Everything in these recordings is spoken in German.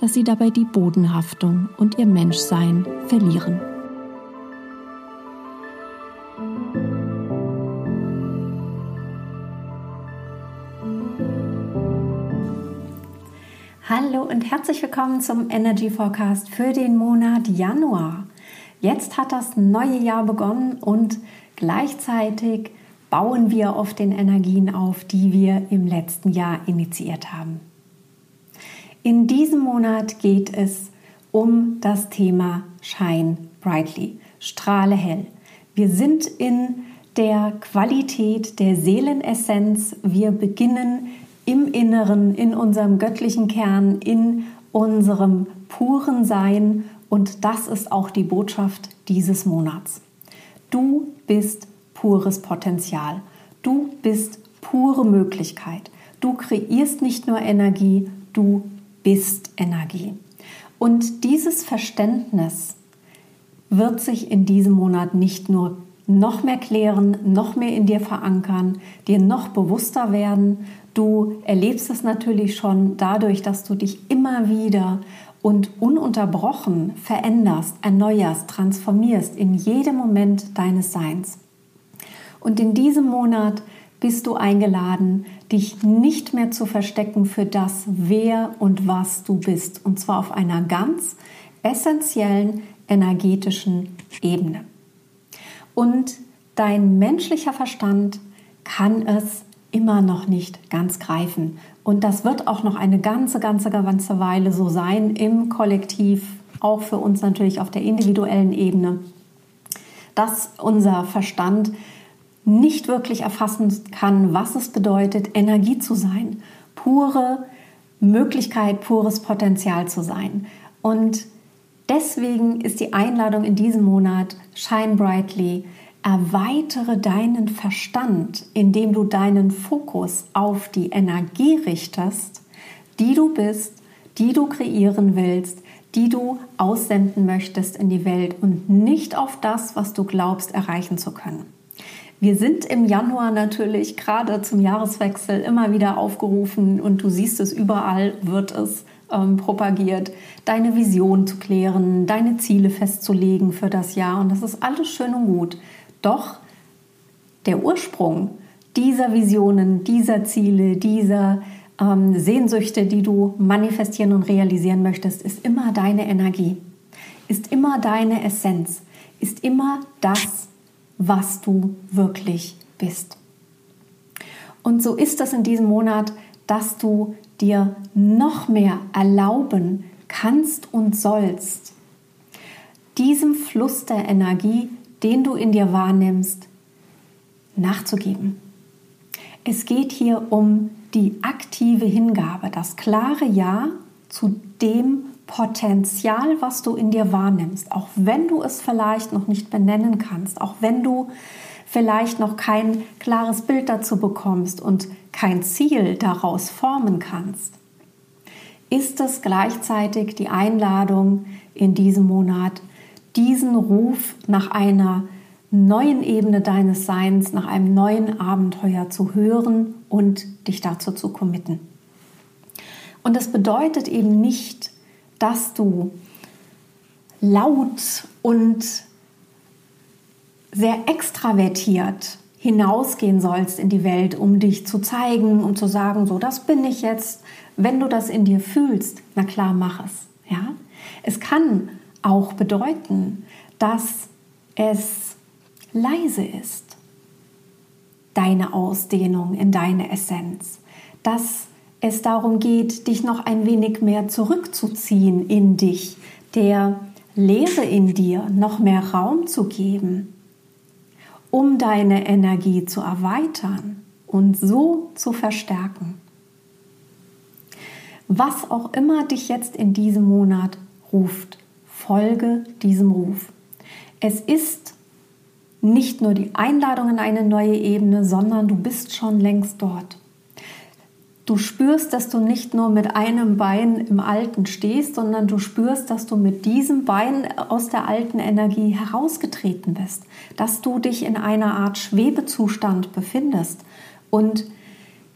dass sie dabei die Bodenhaftung und ihr Menschsein verlieren. Hallo und herzlich willkommen zum Energy Forecast für den Monat Januar. Jetzt hat das neue Jahr begonnen und gleichzeitig bauen wir auf den Energien auf, die wir im letzten Jahr initiiert haben. In diesem Monat geht es um das Thema Shine Brightly, strahle hell. Wir sind in der Qualität der Seelenessenz. Wir beginnen im Inneren, in unserem göttlichen Kern, in unserem puren Sein. Und das ist auch die Botschaft dieses Monats. Du bist pures Potenzial. Du bist pure Möglichkeit. Du kreierst nicht nur Energie, du bist Energie. Und dieses Verständnis wird sich in diesem Monat nicht nur noch mehr klären, noch mehr in dir verankern, dir noch bewusster werden. Du erlebst es natürlich schon dadurch, dass du dich immer wieder und ununterbrochen veränderst, erneuerst, transformierst in jedem Moment deines Seins. Und in diesem Monat bist du eingeladen, dich nicht mehr zu verstecken für das, wer und was du bist. Und zwar auf einer ganz essentiellen energetischen Ebene. Und dein menschlicher Verstand kann es immer noch nicht ganz greifen. Und das wird auch noch eine ganze, ganze, ganze Weile so sein im Kollektiv, auch für uns natürlich auf der individuellen Ebene, dass unser Verstand nicht wirklich erfassen kann, was es bedeutet, Energie zu sein, pure Möglichkeit, pures Potenzial zu sein. Und deswegen ist die Einladung in diesem Monat Shine Brightly. Erweitere deinen Verstand, indem du deinen Fokus auf die Energie richtest, die du bist, die du kreieren willst, die du aussenden möchtest in die Welt und nicht auf das, was du glaubst erreichen zu können. Wir sind im Januar natürlich gerade zum Jahreswechsel immer wieder aufgerufen und du siehst es überall, wird es ähm, propagiert, deine Vision zu klären, deine Ziele festzulegen für das Jahr und das ist alles schön und gut. Doch der Ursprung dieser Visionen, dieser Ziele, dieser ähm, Sehnsüchte, die du manifestieren und realisieren möchtest, ist immer deine Energie, ist immer deine Essenz, ist immer das, was du wirklich bist. Und so ist es in diesem Monat, dass du dir noch mehr erlauben kannst und sollst, diesem Fluss der Energie, den du in dir wahrnimmst, nachzugeben. Es geht hier um die aktive Hingabe, das klare Ja zu dem Potenzial, was du in dir wahrnimmst, auch wenn du es vielleicht noch nicht benennen kannst, auch wenn du vielleicht noch kein klares Bild dazu bekommst und kein Ziel daraus formen kannst, ist es gleichzeitig die Einladung in diesem Monat, diesen Ruf nach einer neuen Ebene deines Seins, nach einem neuen Abenteuer zu hören und dich dazu zu committen. Und das bedeutet eben nicht, dass du laut und sehr extravertiert hinausgehen sollst in die Welt, um dich zu zeigen, um zu sagen, so, das bin ich jetzt. Wenn du das in dir fühlst, na klar, mach es. Ja? Es kann auch bedeuten, dass es leise ist, deine Ausdehnung in deine Essenz, dass es darum geht, dich noch ein wenig mehr zurückzuziehen in dich, der Leere in dir noch mehr Raum zu geben, um deine Energie zu erweitern und so zu verstärken. Was auch immer dich jetzt in diesem Monat ruft, folge diesem Ruf. Es ist nicht nur die Einladung in eine neue Ebene, sondern du bist schon längst dort. Du spürst, dass du nicht nur mit einem Bein im Alten stehst, sondern du spürst, dass du mit diesem Bein aus der alten Energie herausgetreten bist, dass du dich in einer Art Schwebezustand befindest. Und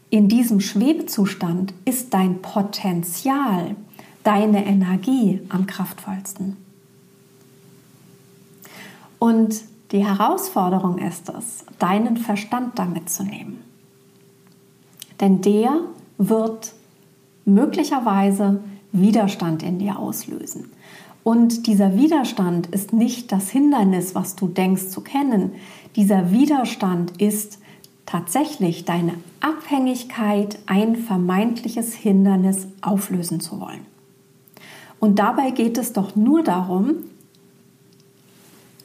in diesem Schwebezustand ist dein Potenzial, deine Energie am kraftvollsten. Und die Herausforderung ist es, deinen Verstand damit zu nehmen. Denn der wird möglicherweise Widerstand in dir auslösen. Und dieser Widerstand ist nicht das Hindernis, was du denkst zu kennen. Dieser Widerstand ist tatsächlich deine Abhängigkeit, ein vermeintliches Hindernis auflösen zu wollen. Und dabei geht es doch nur darum,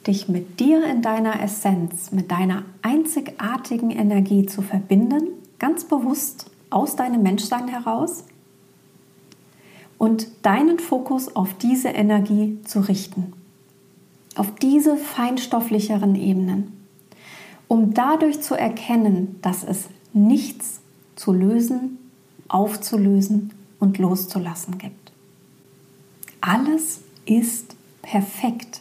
dich mit dir in deiner Essenz, mit deiner einzigartigen Energie zu verbinden, ganz bewusst aus deinem Menschsein heraus und deinen Fokus auf diese Energie zu richten, auf diese feinstofflicheren Ebenen, um dadurch zu erkennen, dass es nichts zu lösen, aufzulösen und loszulassen gibt. Alles ist perfekt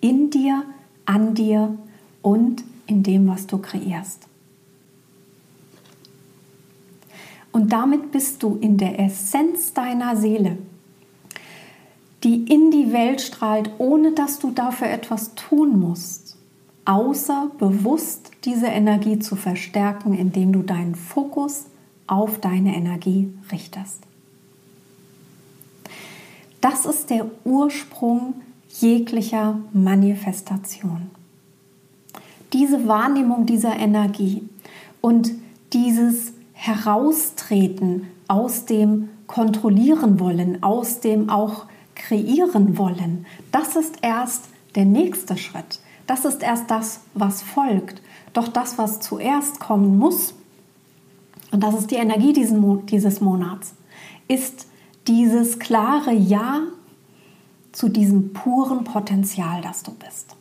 in dir, an dir und in dem, was du kreierst. Und damit bist du in der Essenz deiner Seele, die in die Welt strahlt, ohne dass du dafür etwas tun musst, außer bewusst diese Energie zu verstärken, indem du deinen Fokus auf deine Energie richtest. Das ist der Ursprung jeglicher Manifestation. Diese Wahrnehmung dieser Energie und dieses heraustreten aus dem kontrollieren wollen, aus dem auch kreieren wollen. Das ist erst der nächste Schritt. Das ist erst das, was folgt. Doch das, was zuerst kommen muss, und das ist die Energie dieses Monats, ist dieses klare Ja zu diesem puren Potenzial, das du bist.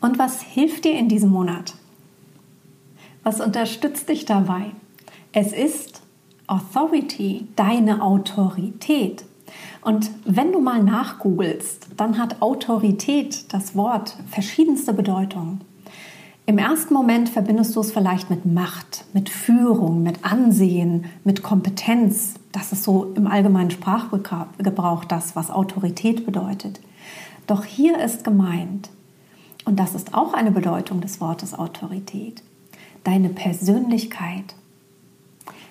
Und was hilft dir in diesem Monat? Was unterstützt dich dabei? Es ist Authority, deine Autorität. Und wenn du mal nachgoogelst, dann hat Autorität das Wort verschiedenste Bedeutungen. Im ersten Moment verbindest du es vielleicht mit Macht, mit Führung, mit Ansehen, mit Kompetenz. Das ist so im allgemeinen Sprachgebrauch das, was Autorität bedeutet. Doch hier ist gemeint, und das ist auch eine Bedeutung des Wortes Autorität, deine Persönlichkeit,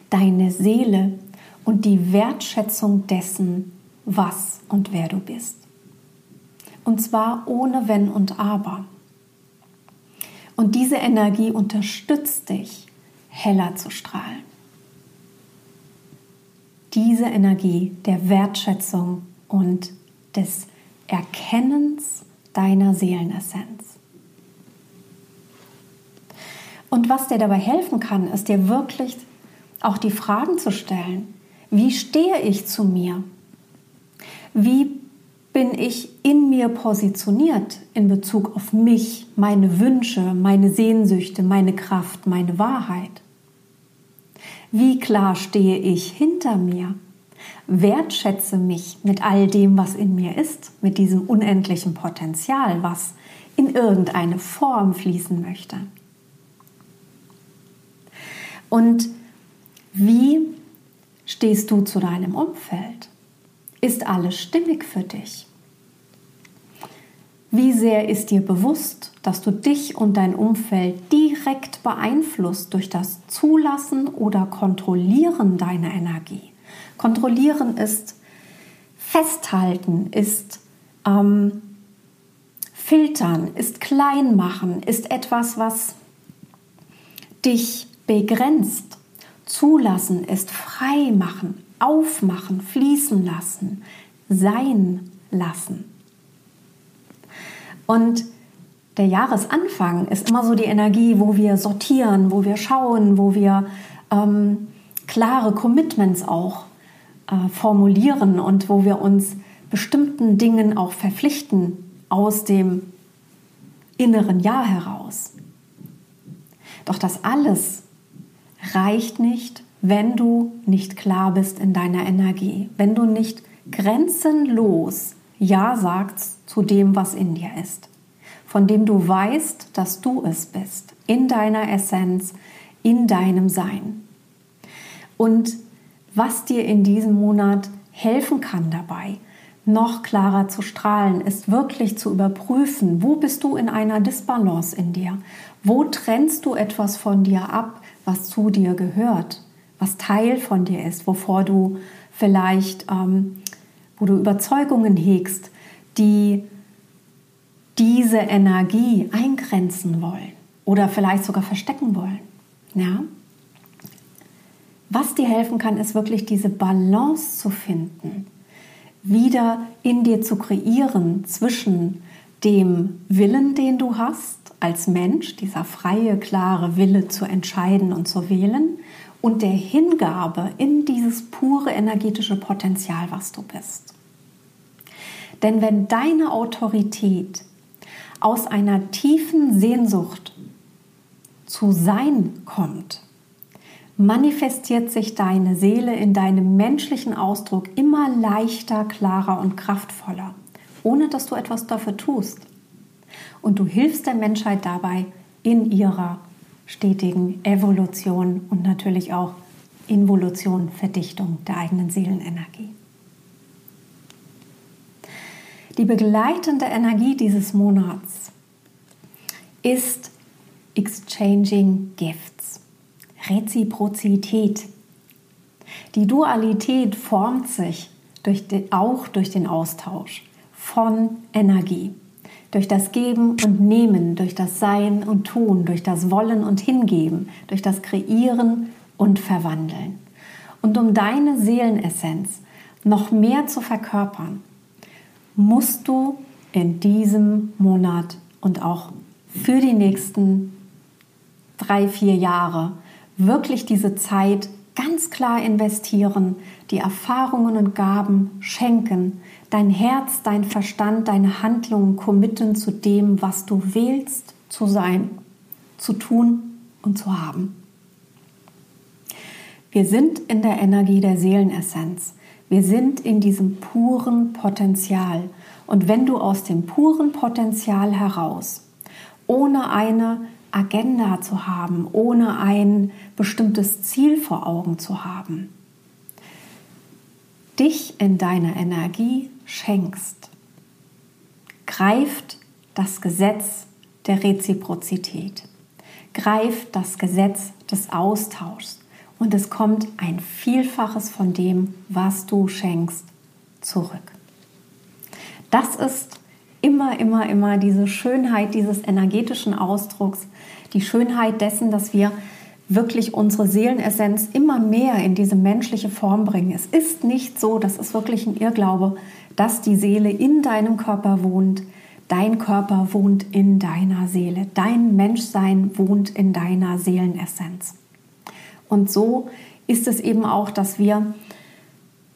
deine Seele und die Wertschätzung dessen, was und wer du bist. Und zwar ohne Wenn und Aber. Und diese Energie unterstützt dich, heller zu strahlen. Diese Energie der Wertschätzung und des Erkennens deiner Seelenessenz. Und was dir dabei helfen kann, ist dir wirklich auch die Fragen zu stellen. Wie stehe ich zu mir? Wie bin ich in mir positioniert in Bezug auf mich, meine Wünsche, meine Sehnsüchte, meine Kraft, meine Wahrheit? Wie klar stehe ich hinter mir? Wertschätze mich mit all dem, was in mir ist, mit diesem unendlichen Potenzial, was in irgendeine Form fließen möchte. Und wie stehst du zu deinem Umfeld? Ist alles stimmig für dich? Wie sehr ist dir bewusst, dass du dich und dein Umfeld direkt beeinflusst durch das Zulassen oder Kontrollieren deiner Energie? Kontrollieren ist festhalten, ist ähm, filtern, ist klein machen, ist etwas, was dich begrenzt. Zulassen ist frei machen, aufmachen, fließen lassen, sein lassen. Und der Jahresanfang ist immer so die Energie, wo wir sortieren, wo wir schauen, wo wir ähm, klare Commitments auch äh, formulieren und wo wir uns bestimmten Dingen auch verpflichten aus dem inneren Jahr heraus. Doch das alles reicht nicht, wenn du nicht klar bist in deiner Energie, wenn du nicht grenzenlos Ja sagst zu dem, was in dir ist, von dem du weißt, dass du es bist, in deiner Essenz, in deinem Sein. Und was dir in diesem Monat helfen kann dabei, noch klarer zu strahlen, ist wirklich zu überprüfen, wo bist du in einer Disbalance in dir? Wo trennst du etwas von dir ab, was zu dir gehört, was Teil von dir ist, wovor du vielleicht, ähm, wo du Überzeugungen hegst, die diese Energie eingrenzen wollen oder vielleicht sogar verstecken wollen. Ja? Was dir helfen kann, ist wirklich diese Balance zu finden, wieder in dir zu kreieren zwischen dem Willen, den du hast als Mensch, dieser freie, klare Wille zu entscheiden und zu wählen und der Hingabe in dieses pure energetische Potenzial, was du bist. Denn wenn deine Autorität aus einer tiefen Sehnsucht zu sein kommt, manifestiert sich deine Seele in deinem menschlichen Ausdruck immer leichter, klarer und kraftvoller, ohne dass du etwas dafür tust. Und du hilfst der Menschheit dabei in ihrer stetigen Evolution und natürlich auch Involution, Verdichtung der eigenen Seelenenergie. Die begleitende Energie dieses Monats ist Exchanging Gifts. Reziprozität. Die Dualität formt sich durch den, auch durch den Austausch von Energie. Durch das Geben und Nehmen, durch das Sein und Tun, durch das Wollen und Hingeben, durch das Kreieren und Verwandeln. Und um deine Seelenessenz noch mehr zu verkörpern, musst du in diesem Monat und auch für die nächsten drei, vier Jahre wirklich diese Zeit ganz klar investieren, die Erfahrungen und Gaben schenken, dein Herz, dein Verstand, deine Handlungen committen zu dem, was du wählst zu sein, zu tun und zu haben. Wir sind in der Energie der Seelenessenz. Wir sind in diesem puren Potenzial. Und wenn du aus dem puren Potenzial heraus, ohne eine Agenda zu haben, ohne ein bestimmtes Ziel vor Augen zu haben. Dich in deiner Energie schenkst, greift das Gesetz der Reziprozität, greift das Gesetz des Austauschs und es kommt ein Vielfaches von dem, was du schenkst, zurück. Das ist immer, immer, immer diese Schönheit dieses energetischen Ausdrucks, die Schönheit dessen, dass wir wirklich unsere Seelenessenz immer mehr in diese menschliche Form bringen. Es ist nicht so, das ist wirklich ein Irrglaube, dass die Seele in deinem Körper wohnt. Dein Körper wohnt in deiner Seele. Dein Menschsein wohnt in deiner Seelenessenz. Und so ist es eben auch, dass wir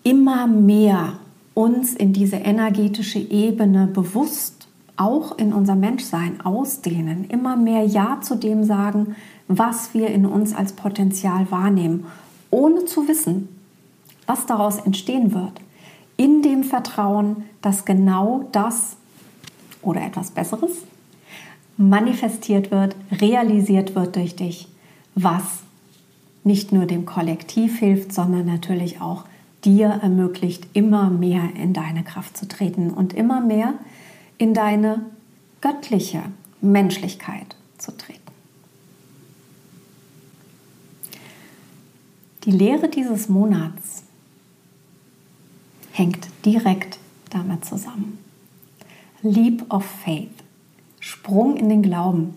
immer mehr uns in diese energetische Ebene bewusst auch in unser Menschsein ausdehnen, immer mehr Ja zu dem sagen, was wir in uns als Potenzial wahrnehmen, ohne zu wissen, was daraus entstehen wird. In dem Vertrauen, dass genau das oder etwas Besseres manifestiert wird, realisiert wird durch dich, was nicht nur dem Kollektiv hilft, sondern natürlich auch dir ermöglicht, immer mehr in deine Kraft zu treten und immer mehr in deine göttliche Menschlichkeit zu treten. Die Lehre dieses Monats hängt direkt damit zusammen. Leap of Faith, Sprung in den Glauben,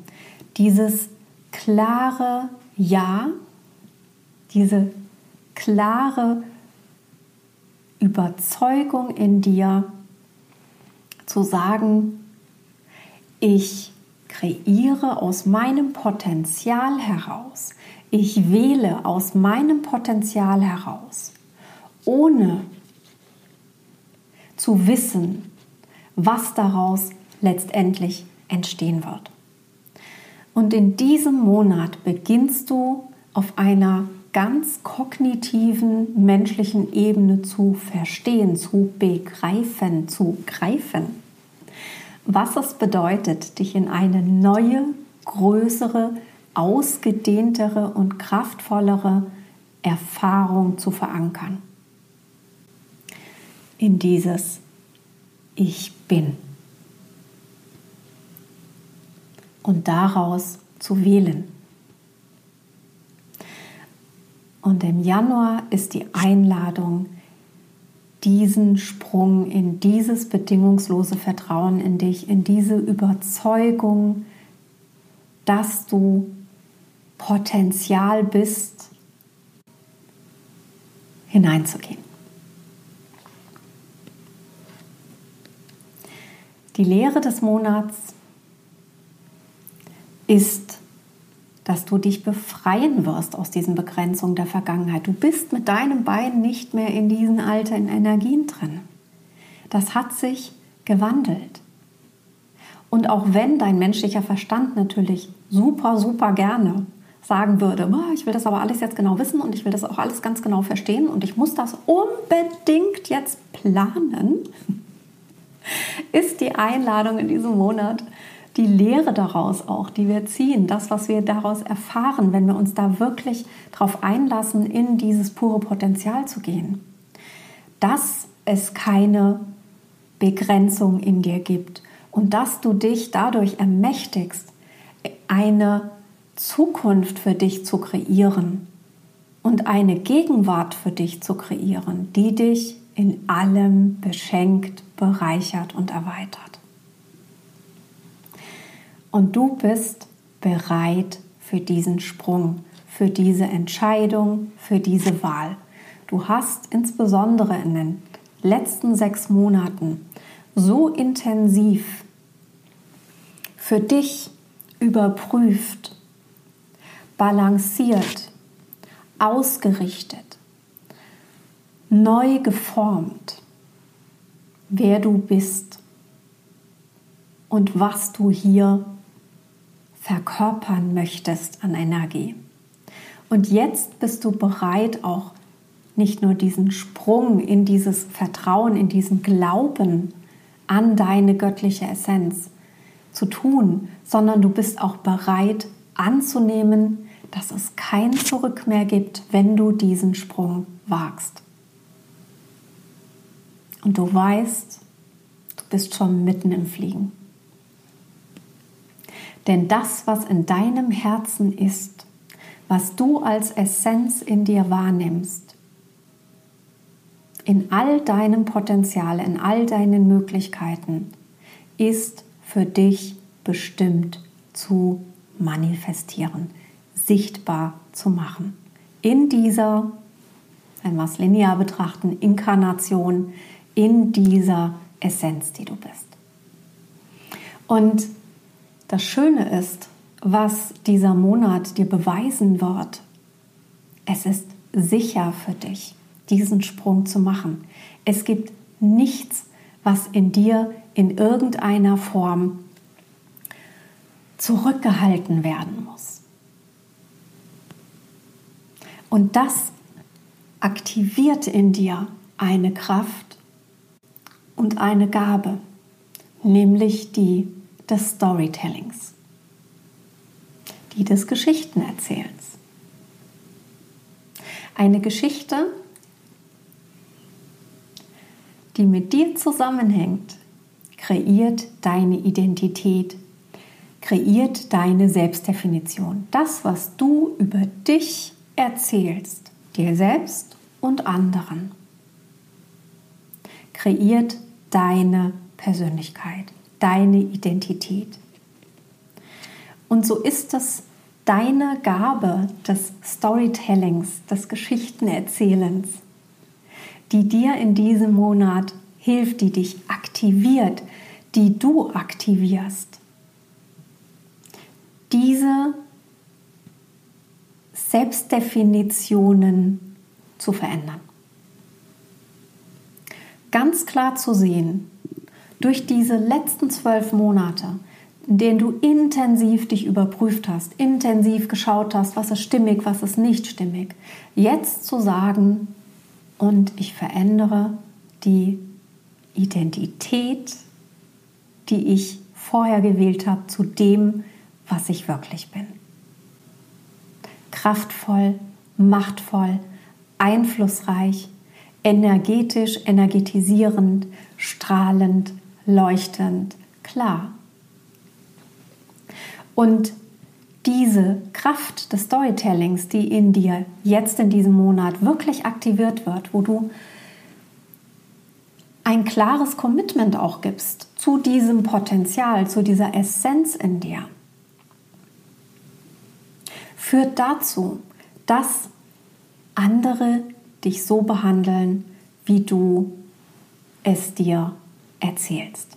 dieses klare Ja, diese klare Überzeugung in dir zu sagen, ich kreiere aus meinem Potenzial heraus, ich wähle aus meinem Potenzial heraus, ohne zu wissen, was daraus letztendlich entstehen wird. Und in diesem Monat beginnst du auf einer ganz kognitiven menschlichen Ebene zu verstehen, zu begreifen, zu greifen. Was es bedeutet, dich in eine neue, größere, ausgedehntere und kraftvollere Erfahrung zu verankern. In dieses Ich bin. Und daraus zu wählen. Und im Januar ist die Einladung, diesen Sprung in dieses bedingungslose Vertrauen in dich, in diese Überzeugung, dass du Potenzial bist, hineinzugehen. Die Lehre des Monats ist dass du dich befreien wirst aus diesen Begrenzungen der Vergangenheit. Du bist mit deinem Bein nicht mehr in diesen alten Energien drin. Das hat sich gewandelt. Und auch wenn dein menschlicher Verstand natürlich super, super gerne sagen würde, ich will das aber alles jetzt genau wissen und ich will das auch alles ganz genau verstehen und ich muss das unbedingt jetzt planen, ist die Einladung in diesem Monat, die Lehre daraus auch, die wir ziehen, das, was wir daraus erfahren, wenn wir uns da wirklich darauf einlassen, in dieses pure Potenzial zu gehen. Dass es keine Begrenzung in dir gibt und dass du dich dadurch ermächtigst, eine Zukunft für dich zu kreieren und eine Gegenwart für dich zu kreieren, die dich in allem beschenkt, bereichert und erweitert. Und du bist bereit für diesen Sprung, für diese Entscheidung, für diese Wahl. Du hast insbesondere in den letzten sechs Monaten so intensiv für dich überprüft, balanciert, ausgerichtet, neu geformt, wer du bist und was du hier verkörpern möchtest an Energie. Und jetzt bist du bereit, auch nicht nur diesen Sprung in dieses Vertrauen, in diesen Glauben an deine göttliche Essenz zu tun, sondern du bist auch bereit anzunehmen, dass es kein Zurück mehr gibt, wenn du diesen Sprung wagst. Und du weißt, du bist schon mitten im Fliegen. Denn das, was in deinem Herzen ist, was du als Essenz in dir wahrnimmst, in all deinem Potenzial, in all deinen Möglichkeiten, ist für dich bestimmt zu manifestieren, sichtbar zu machen. In dieser, wenn wir es linear betrachten, Inkarnation, in dieser Essenz, die du bist. Und das Schöne ist, was dieser Monat dir beweisen wird, es ist sicher für dich, diesen Sprung zu machen. Es gibt nichts, was in dir in irgendeiner Form zurückgehalten werden muss. Und das aktiviert in dir eine Kraft und eine Gabe, nämlich die des Storytellings, die des Geschichtenerzählens. Eine Geschichte, die mit dir zusammenhängt, kreiert deine Identität, kreiert deine Selbstdefinition. Das, was du über dich erzählst, dir selbst und anderen, kreiert deine Persönlichkeit, deine Identität. Und so ist es deine Gabe des Storytellings, des Geschichtenerzählens, die dir in diesem Monat hilft, die dich aktiviert, die du aktivierst. Diese Selbstdefinitionen zu verändern. Ganz klar zu sehen, durch diese letzten zwölf Monate, in denen du intensiv dich überprüft hast, intensiv geschaut hast, was ist stimmig, was ist nicht stimmig, jetzt zu sagen, und ich verändere die Identität, die ich vorher gewählt habe, zu dem, was ich wirklich bin. Kraftvoll, machtvoll, einflussreich, energetisch, energetisierend, strahlend, leuchtend, klar. Und diese Kraft des Storytellings, die in dir jetzt in diesem Monat wirklich aktiviert wird, wo du ein klares Commitment auch gibst zu diesem Potenzial, zu dieser Essenz in dir, führt dazu, dass andere dich so behandeln, wie du es dir erzählst.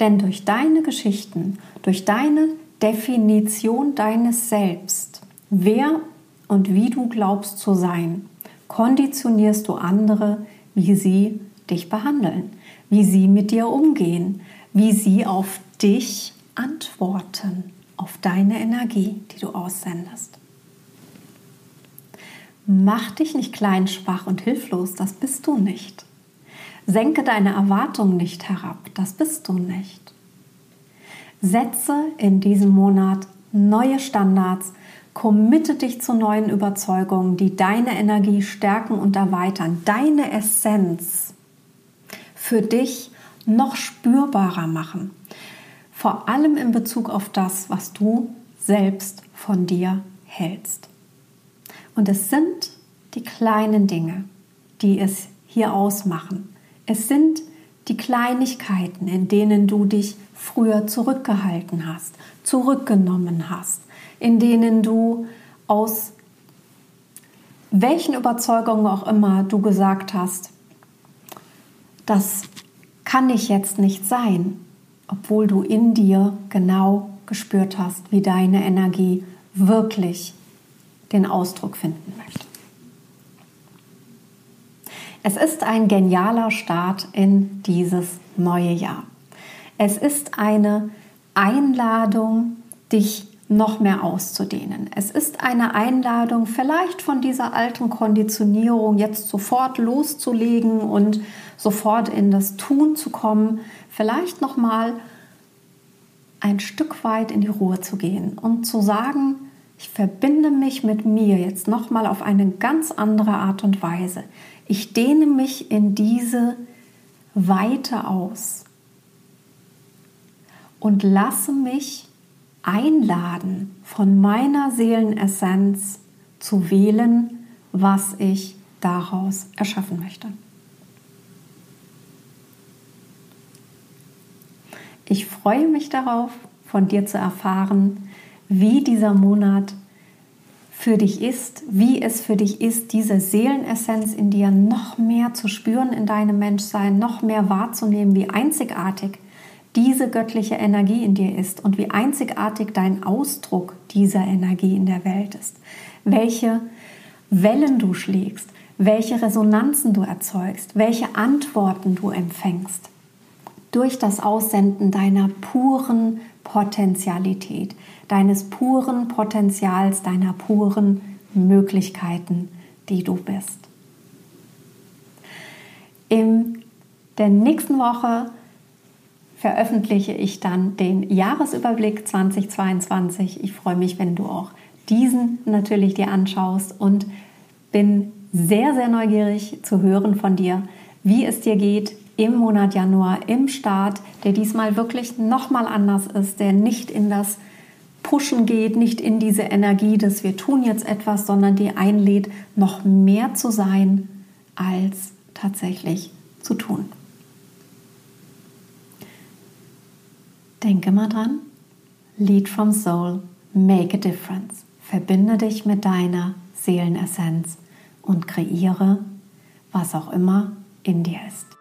Denn durch deine Geschichten, durch deine Definition deines Selbst, wer und wie du glaubst zu sein, konditionierst du andere, wie sie dich behandeln, wie sie mit dir umgehen, wie sie auf dich antworten, auf deine Energie, die du aussendest. Mach dich nicht klein, schwach und hilflos, das bist du nicht. Senke deine Erwartungen nicht herab, das bist du nicht. Setze in diesem Monat neue Standards, committe dich zu neuen Überzeugungen, die deine Energie stärken und erweitern, deine Essenz für dich noch spürbarer machen. Vor allem in Bezug auf das, was du selbst von dir hältst. Und es sind die kleinen Dinge, die es hier ausmachen. Es sind die Kleinigkeiten, in denen du dich früher zurückgehalten hast, zurückgenommen hast, in denen du aus welchen Überzeugungen auch immer du gesagt hast, das kann ich jetzt nicht sein, obwohl du in dir genau gespürt hast, wie deine Energie wirklich den Ausdruck finden möchte. Es ist ein genialer Start in dieses neue Jahr. Es ist eine Einladung, dich noch mehr auszudehnen. Es ist eine Einladung, vielleicht von dieser alten Konditionierung jetzt sofort loszulegen und sofort in das Tun zu kommen, vielleicht noch mal ein Stück weit in die Ruhe zu gehen und zu sagen, ich verbinde mich mit mir jetzt noch mal auf eine ganz andere Art und Weise. Ich dehne mich in diese Weite aus und lasse mich einladen, von meiner Seelenessenz zu wählen, was ich daraus erschaffen möchte. Ich freue mich darauf, von dir zu erfahren, wie dieser Monat für dich ist, wie es für dich ist, diese Seelenessenz in dir noch mehr zu spüren in deinem Menschsein, noch mehr wahrzunehmen, wie einzigartig diese göttliche Energie in dir ist und wie einzigartig dein Ausdruck dieser Energie in der Welt ist. Welche Wellen du schlägst, welche Resonanzen du erzeugst, welche Antworten du empfängst. Durch das Aussenden deiner puren Potentialität, deines puren Potenzials, deiner puren Möglichkeiten, die du bist. In der nächsten Woche veröffentliche ich dann den Jahresüberblick 2022. Ich freue mich, wenn du auch diesen natürlich dir anschaust und bin sehr, sehr neugierig zu hören von dir, wie es dir geht im Monat Januar, im Start, der diesmal wirklich nochmal anders ist, der nicht in das Pushen geht, nicht in diese Energie, dass wir tun jetzt etwas, sondern die einlädt, noch mehr zu sein, als tatsächlich zu tun. Denke mal dran, Lead from Soul, make a difference. Verbinde dich mit deiner Seelenessenz und kreiere, was auch immer in dir ist.